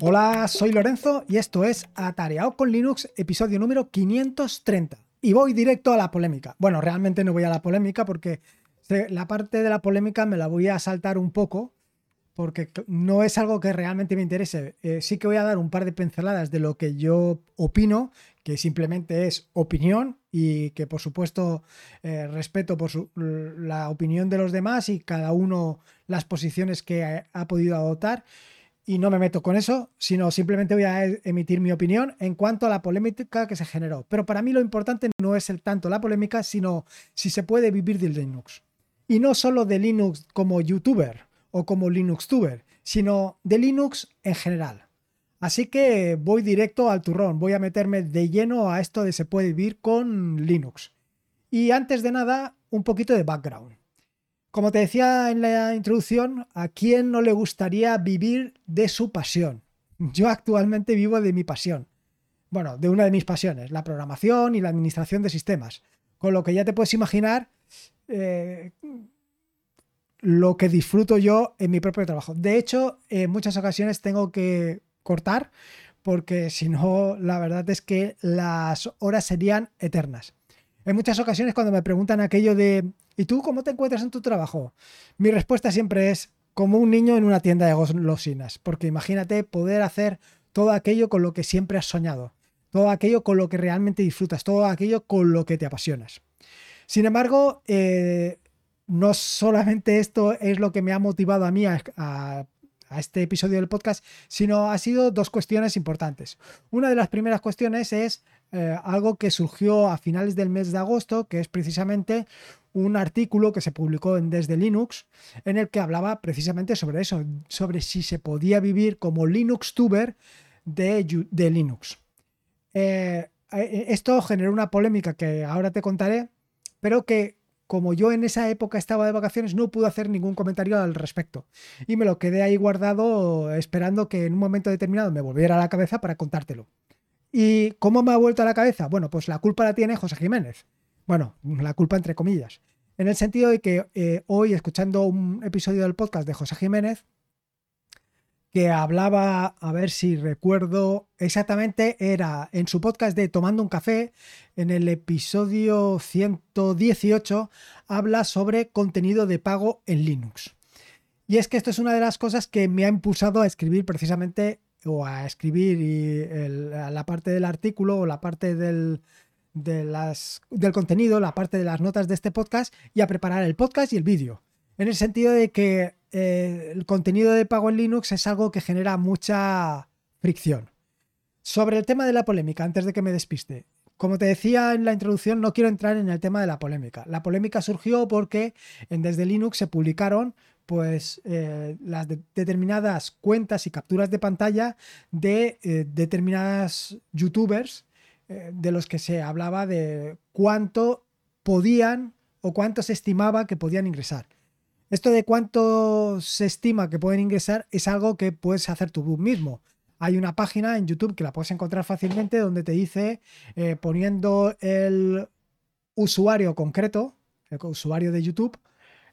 Hola, soy Lorenzo y esto es Atareado con Linux, episodio número 530. Y voy directo a la polémica. Bueno, realmente no voy a la polémica porque la parte de la polémica me la voy a saltar un poco porque no es algo que realmente me interese. Eh, sí que voy a dar un par de pinceladas de lo que yo opino, que simplemente es opinión y que por supuesto eh, respeto por la opinión de los demás y cada uno las posiciones que ha podido adoptar y no me meto con eso, sino simplemente voy a emitir mi opinión en cuanto a la polémica que se generó. Pero para mí lo importante no es el tanto la polémica, sino si se puede vivir de Linux. Y no solo de Linux como youtuber o como Linuxtuber, sino de Linux en general. Así que voy directo al turrón, voy a meterme de lleno a esto de se puede vivir con Linux. Y antes de nada, un poquito de background. Como te decía en la introducción, ¿a quién no le gustaría vivir de su pasión? Yo actualmente vivo de mi pasión. Bueno, de una de mis pasiones, la programación y la administración de sistemas. Con lo que ya te puedes imaginar eh, lo que disfruto yo en mi propio trabajo. De hecho, en muchas ocasiones tengo que cortar porque si no, la verdad es que las horas serían eternas. En muchas ocasiones cuando me preguntan aquello de ¿Y tú cómo te encuentras en tu trabajo? Mi respuesta siempre es como un niño en una tienda de golosinas, porque imagínate poder hacer todo aquello con lo que siempre has soñado, todo aquello con lo que realmente disfrutas, todo aquello con lo que te apasionas. Sin embargo, eh, no solamente esto es lo que me ha motivado a mí a, este episodio del podcast, sino ha sido dos cuestiones importantes. Una de las primeras cuestiones es eh, algo que surgió a finales del mes de agosto, que es precisamente un artículo que se publicó en Desde Linux en el que hablaba precisamente sobre eso, sobre si se podía vivir como Linux tuber de, de Linux. Eh, eh, esto generó una polémica que ahora te contaré, pero que como yo en esa época estaba de vacaciones no pude hacer ningún comentario al respecto y me lo quedé ahí guardado esperando que en un momento determinado me volviera a la cabeza para contártelo. ¿Y cómo me ha vuelto a la cabeza? Bueno, pues la culpa la tiene José Jiménez. Bueno, la culpa entre comillas. En el sentido de que eh, hoy, escuchando un episodio del podcast de José Jiménez, que hablaba, a ver si recuerdo exactamente, era en su podcast de Tomando un café, en el episodio 118, habla sobre contenido de pago en Linux. Y es que esto es una de las cosas que me ha impulsado a escribir precisamente, o a escribir la parte del artículo o la parte del, de las, del contenido, la parte de las notas de este podcast y a preparar el podcast y el vídeo. En el sentido de que eh, el contenido de pago en Linux es algo que genera mucha fricción. Sobre el tema de la polémica, antes de que me despiste, como te decía en la introducción, no quiero entrar en el tema de la polémica. La polémica surgió porque en Desde Linux se publicaron pues eh, las determinadas cuentas y capturas de pantalla de eh, determinadas youtubers eh, de los que se hablaba de cuánto podían o cuánto se estimaba que podían ingresar. Esto de cuánto se estima que pueden ingresar es algo que puedes hacer tú mismo. Hay una página en YouTube que la puedes encontrar fácilmente donde te dice, eh, poniendo el usuario concreto, el usuario de YouTube,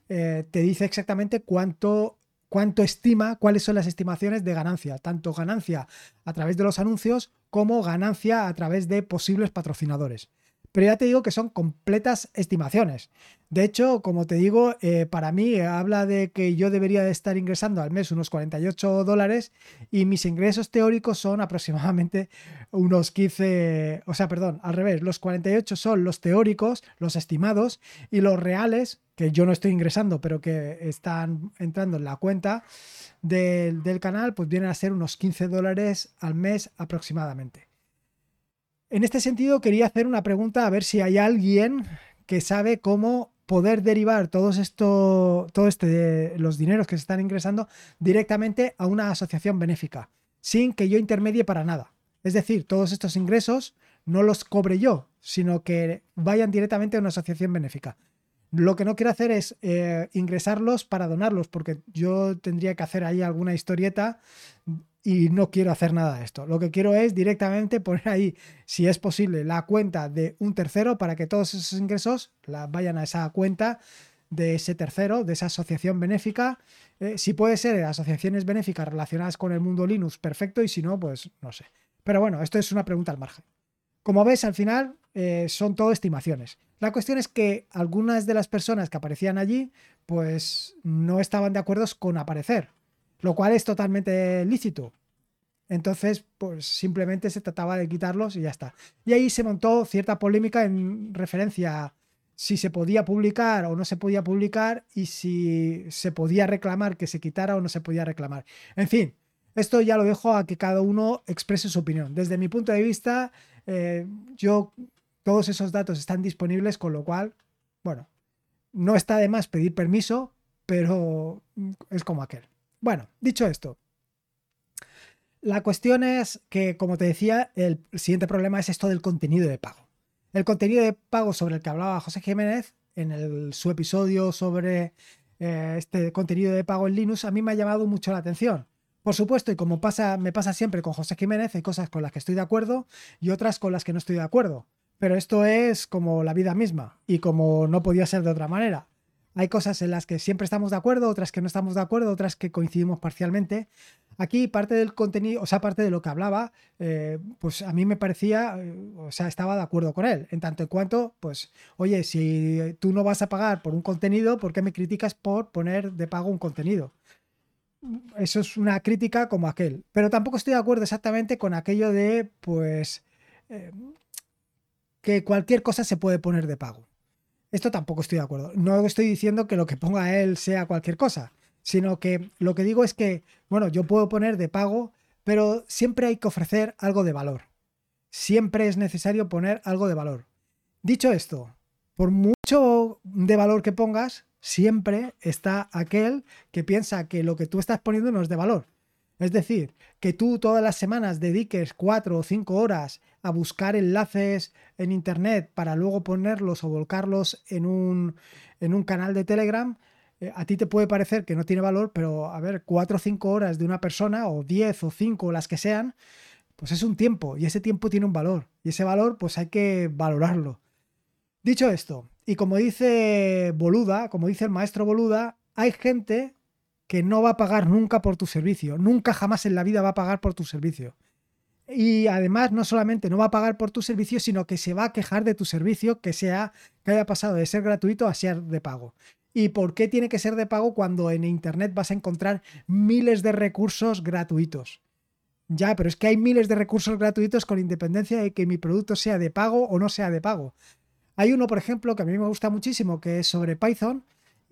eh, te dice exactamente cuánto cuánto estima, cuáles son las estimaciones de ganancia, tanto ganancia a través de los anuncios como ganancia a través de posibles patrocinadores. Pero ya te digo que son completas estimaciones. De hecho, como te digo, eh, para mí habla de que yo debería de estar ingresando al mes unos 48 dólares y mis ingresos teóricos son aproximadamente unos 15, o sea, perdón, al revés, los 48 son los teóricos, los estimados y los reales que yo no estoy ingresando, pero que están entrando en la cuenta del, canal, pues vienen a ser unos 15 dólares al mes aproximadamente. En este sentido, quería hacer una pregunta a ver si hay alguien que sabe cómo poder derivar todos esto, todo este, los dineros que se están ingresando directamente a una asociación benéfica, sin que yo intermedie para nada. Es decir, todos estos ingresos no los cobre yo, sino que vayan directamente a una asociación benéfica. Lo que no quiero hacer es eh, ingresarlos para donarlos, porque yo tendría que hacer ahí alguna historieta y no quiero hacer nada de esto. Lo que quiero es directamente poner ahí, si es posible, la cuenta de un tercero para que todos esos ingresos vayan a esa cuenta de ese tercero, de esa asociación benéfica. Eh, si puede ser asociaciones benéficas relacionadas con el mundo Linux, perfecto, y si no, pues no sé. Pero bueno, esto es una pregunta al margen. Como ves, al final eh, son todo estimaciones. La cuestión es que algunas de las personas que aparecían allí, pues no estaban de acuerdo con aparecer, lo cual es totalmente lícito. Entonces, pues simplemente se trataba de quitarlos y ya está. Y ahí se montó cierta polémica en referencia a si se podía publicar o no se podía publicar y si se podía reclamar que se quitara o no se podía reclamar. En fin, esto ya lo dejo a que cada uno exprese su opinión. Desde mi punto de vista, eh, yo todos esos datos están disponibles, con lo cual, bueno, no está de más pedir permiso, pero es como aquel. Bueno, dicho esto, la cuestión es que, como te decía, el siguiente problema es esto del contenido de pago. El contenido de pago sobre el que hablaba José Jiménez en su episodio sobre eh, este contenido de pago en Linux a mí me ha llamado mucho la atención. Por supuesto, y como pasa, me pasa siempre con José Jiménez, hay cosas con las que estoy de acuerdo y otras con las que no estoy de acuerdo. Pero esto es como la vida misma y como no podía ser de otra manera. Hay cosas en las que siempre estamos de acuerdo, otras que no estamos de acuerdo, otras que coincidimos parcialmente. Aquí parte del contenido, o sea, parte de lo que hablaba, eh, pues a mí me parecía, eh, o sea, estaba de acuerdo con él. En tanto en cuanto, pues, oye, si tú no vas a pagar por un contenido, ¿por qué me criticas por poner de pago un contenido? Eso es una crítica como aquel. Pero tampoco estoy de acuerdo exactamente con aquello de, pues, eh, que cualquier cosa se puede poner de pago. Esto tampoco estoy de acuerdo. No estoy diciendo que lo que ponga él sea cualquier cosa, sino que lo que digo es que, bueno, yo puedo poner de pago, pero siempre hay que ofrecer algo de valor. Siempre es necesario poner algo de valor. Dicho esto, por mucho de valor que pongas, siempre está aquel que piensa que lo que tú estás poniendo no es de valor. Es decir, que tú todas las semanas dediques cuatro o cinco horas a buscar enlaces en Internet para luego ponerlos o volcarlos en un, en un canal de Telegram, eh, a ti te puede parecer que no tiene valor, pero a ver, cuatro o cinco horas de una persona, o diez o cinco, las que sean, pues es un tiempo y ese tiempo tiene un valor y ese valor pues hay que valorarlo. Dicho esto, y como dice Boluda, como dice el maestro Boluda, hay gente que no va a pagar nunca por tu servicio, nunca jamás en la vida va a pagar por tu servicio. Y además no solamente no va a pagar por tu servicio, sino que se va a quejar de tu servicio que sea que haya pasado de ser gratuito a ser de pago. ¿Y por qué tiene que ser de pago cuando en internet vas a encontrar miles de recursos gratuitos? Ya, pero es que hay miles de recursos gratuitos con independencia de que mi producto sea de pago o no sea de pago. Hay uno, por ejemplo, que a mí me gusta muchísimo, que es sobre Python,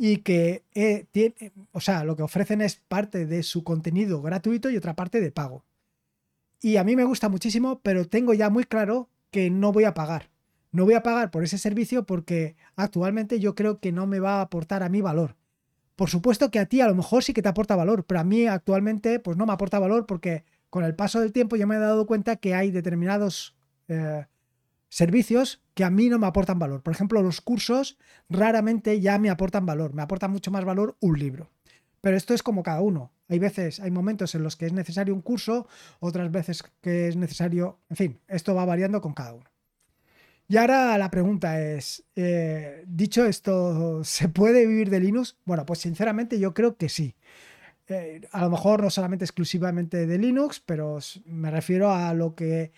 y que eh, tiene, o sea, lo que ofrecen es parte de su contenido gratuito y otra parte de pago. Y a mí me gusta muchísimo, pero tengo ya muy claro que no voy a pagar. No voy a pagar por ese servicio porque actualmente yo creo que no me va a aportar a mí valor. Por supuesto que a ti a lo mejor sí que te aporta valor, pero a mí actualmente pues no me aporta valor porque con el paso del tiempo yo me he dado cuenta que hay determinados eh, servicios que a mí no me aportan valor. Por ejemplo, los cursos raramente ya me aportan valor, me aporta mucho más valor un libro. Pero esto es como cada uno. Hay veces, hay momentos en los que es necesario un curso, otras veces que es necesario, en fin, esto va variando con cada uno. Y ahora la pregunta es, eh, dicho esto, ¿se puede vivir de Linux? Bueno, pues sinceramente yo creo que sí. Eh, a lo mejor no solamente exclusivamente de Linux, pero me refiero a lo que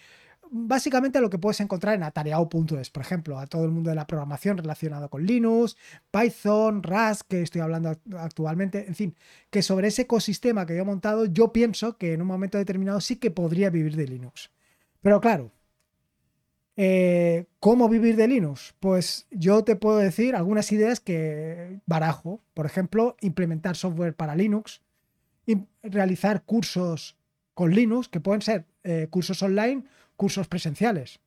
básicamente lo que puedes encontrar en atareao.es, por ejemplo, a todo el mundo de la programación relacionado con Linux, Python, Rust, que estoy hablando actualmente, en fin, que sobre ese ecosistema que yo he montado, yo pienso que en un momento determinado sí que podría vivir de Linux. Pero claro, eh, ¿cómo vivir de Linux? Pues yo te puedo decir algunas ideas que barajo, por ejemplo, implementar software para Linux, realizar cursos con Linux, que pueden ser eh, cursos online cursos presenciales,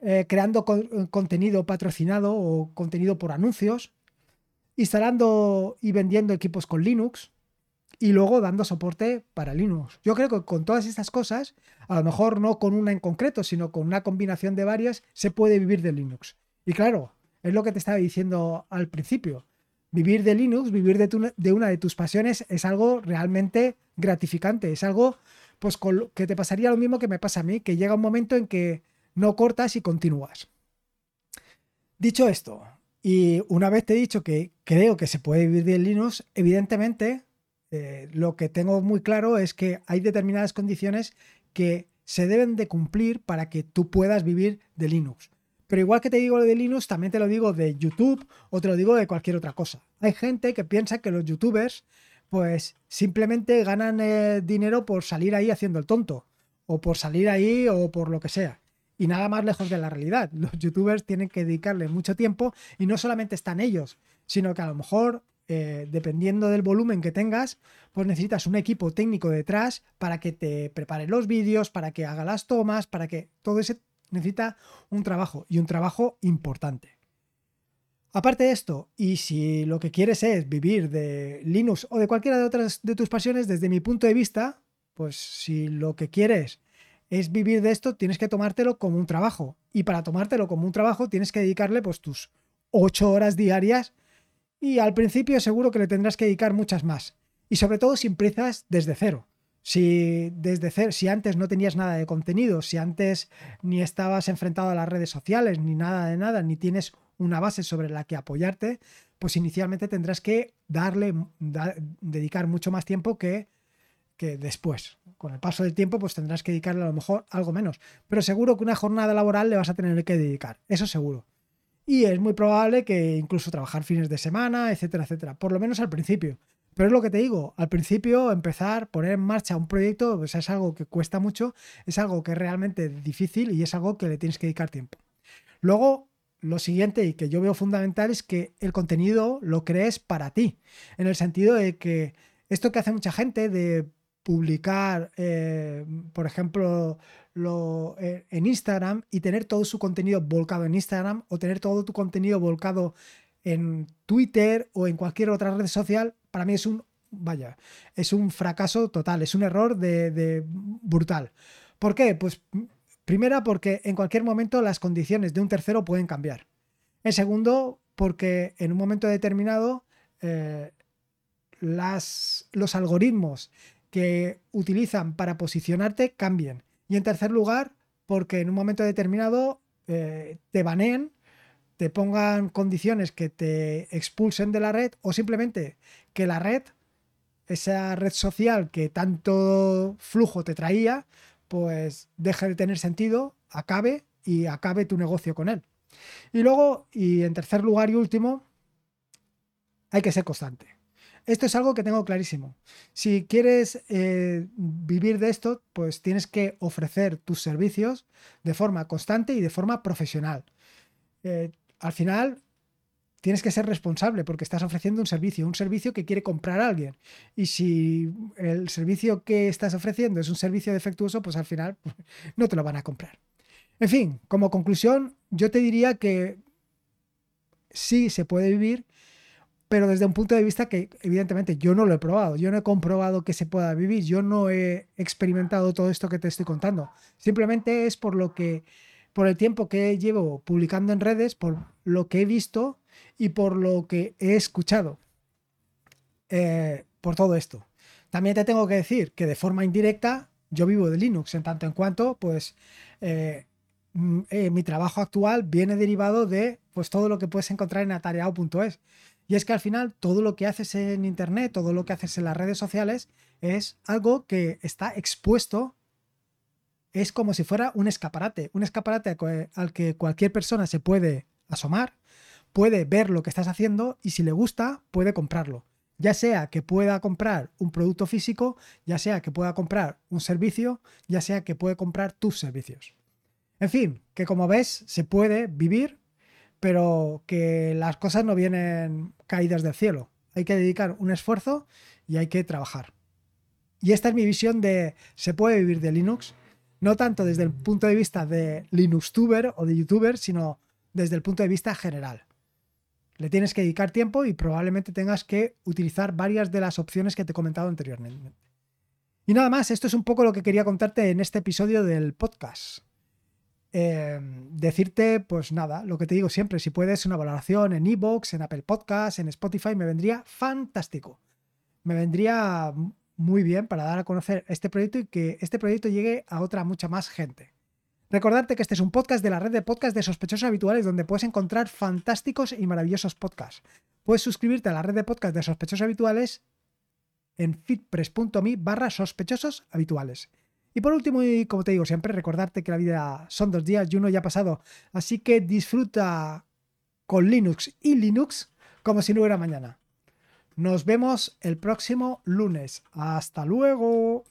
eh, creando contenido patrocinado o contenido por anuncios, instalando y vendiendo equipos con Linux y luego dando soporte para Linux. Yo creo que con todas estas cosas, a lo mejor no con una en concreto, sino con una combinación de varias, se puede vivir de Linux. Y claro, es lo que te estaba diciendo al principio. Vivir de Linux, vivir de una de tus pasiones es algo realmente gratificante, es algo pues que te pasaría lo mismo que me pasa a mí, que llega un momento en que no cortas y continúas. Dicho esto, Y una vez te he dicho que creo que se puede vivir de Linux, evidentemente eh, lo que tengo muy claro es que hay determinadas condiciones que se deben de cumplir para que tú puedas vivir de Linux. Pero igual que te digo lo de Linux, también te lo digo de YouTube o te lo digo de cualquier otra cosa. Hay gente que piensa que los youtubers pues simplemente ganan eh, dinero por salir ahí haciendo el tonto o por salir ahí o por lo que sea. Y nada más lejos de la realidad. Los youtubers tienen que dedicarle mucho tiempo y no solamente están ellos, sino que a lo mejor, eh, dependiendo del volumen que tengas, pues necesitas un equipo técnico detrás para que te prepare los vídeos, para que haga las tomas, para que todo ese necesita un trabajo y un trabajo importante. Aparte de esto, y si lo que quieres es vivir de Linux o de cualquiera de otras de tus pasiones, desde mi punto de vista, pues si lo que quieres es vivir de esto, tienes que tomártelo como un trabajo. Y para tomártelo como un trabajo tienes que dedicarle pues tus ocho horas diarias y al principio seguro que le tendrás que dedicar muchas más. Y sobre todo si empiezas desde cero. Si desde cero, si antes no tenías nada de contenido, si antes ni estabas enfrentado a las redes sociales, ni nada de nada, ni tienes una base sobre la que apoyarte, pues inicialmente tendrás que darle, dedicar mucho más tiempo que que después. Con el paso del tiempo, pues tendrás que dedicarle a lo mejor algo menos. Pero seguro que una jornada laboral le vas a tener que dedicar. Eso seguro. Y es muy probable que incluso trabajar fines de semana, etcétera, etcétera. Por lo menos al principio. Pero es lo que te digo, al principio empezar, poner en marcha un proyecto, pues es algo que cuesta mucho, es algo que es realmente difícil y es algo que le tienes que dedicar tiempo. Luego, lo siguiente y que yo veo fundamental es que el contenido lo crees para ti, en el sentido de que esto que hace mucha gente de publicar, eh, por ejemplo, lo, eh, en Instagram y tener todo su contenido volcado en Instagram o tener todo tu contenido volcado en Twitter o en cualquier otra red social, para mí es un, vaya, es un fracaso total, es un error de, de brutal. ¿Por qué? Pues primera porque en cualquier momento las condiciones de un tercero pueden cambiar. En segundo, porque en un momento determinado eh, las, los algoritmos que utilizan para posicionarte cambien. Y en tercer lugar, porque en un momento determinado eh, te baneen, te pongan condiciones que te expulsen de la red o simplemente que la red, esa red social que tanto flujo te traía, pues deje de tener sentido, acabe y acabe tu negocio con él. Y luego, y en tercer lugar y último, hay que ser constante. Esto es algo que tengo clarísimo. Si quieres eh, vivir de esto, pues tienes que ofrecer tus servicios de forma constante y de forma profesional. Eh, al final, tienes que ser responsable porque estás ofreciendo un servicio, un servicio que quiere comprar alguien. Y si el servicio que estás ofreciendo es un servicio defectuoso, pues al final no te lo van a comprar. En fin, como conclusión, yo te diría que sí se puede vivir pero desde un punto de vista que evidentemente yo no lo he probado, yo no he comprobado que se pueda vivir, yo no he experimentado todo esto que te estoy contando. Simplemente es por lo que, por el tiempo que llevo publicando en redes, por lo que he visto y por lo que he escuchado. Eh, por todo esto. También te tengo que decir que de forma indirecta yo vivo de Linux en tanto en cuanto pues eh, eh, mi trabajo actual viene derivado de pues todo lo que puedes encontrar en atareado.es y es que al final todo lo que haces en Internet, todo lo que haces en las redes sociales es algo que está expuesto, es como si fuera un escaparate, un escaparate al que cualquier persona se puede asomar, puede ver lo que estás haciendo y si le gusta puede comprarlo. Ya sea que pueda comprar un producto físico, ya sea que pueda comprar un servicio, ya sea que pueda comprar tus servicios. En fin, que como ves se puede vivir pero que las cosas no vienen caídas del cielo. Hay que dedicar un esfuerzo y hay que trabajar. Y esta es mi visión de se puede vivir de Linux, no tanto desde el punto de vista de Linuxtuber o de YouTuber, sino desde el punto de vista general. Le tienes que dedicar tiempo y probablemente tengas que utilizar varias de las opciones que te he comentado anteriormente. Y nada más, esto es un poco lo que quería contarte en este episodio del podcast. Em, decirte, pues nada, lo que te digo siempre, si puedes una valoración en Evox, en Apple Podcasts, en Spotify, me vendría fantástico. Me vendría muy bien para dar a conocer este proyecto y que este proyecto llegue a otra mucha más gente. Recordarte que este es un podcast de la red de podcast de sospechosos habituales donde puedes encontrar fantásticos y maravillosos podcasts. Puedes suscribirte a la red de podcast de sospechosos habituales en fitpress.me barra sospechosos habituales. Y por último, y como te digo siempre, recordarte que la vida son dos días y uno ya ha pasado. Así que disfruta con Linux y Linux como si no hubiera mañana. Nos vemos el próximo lunes. Hasta luego.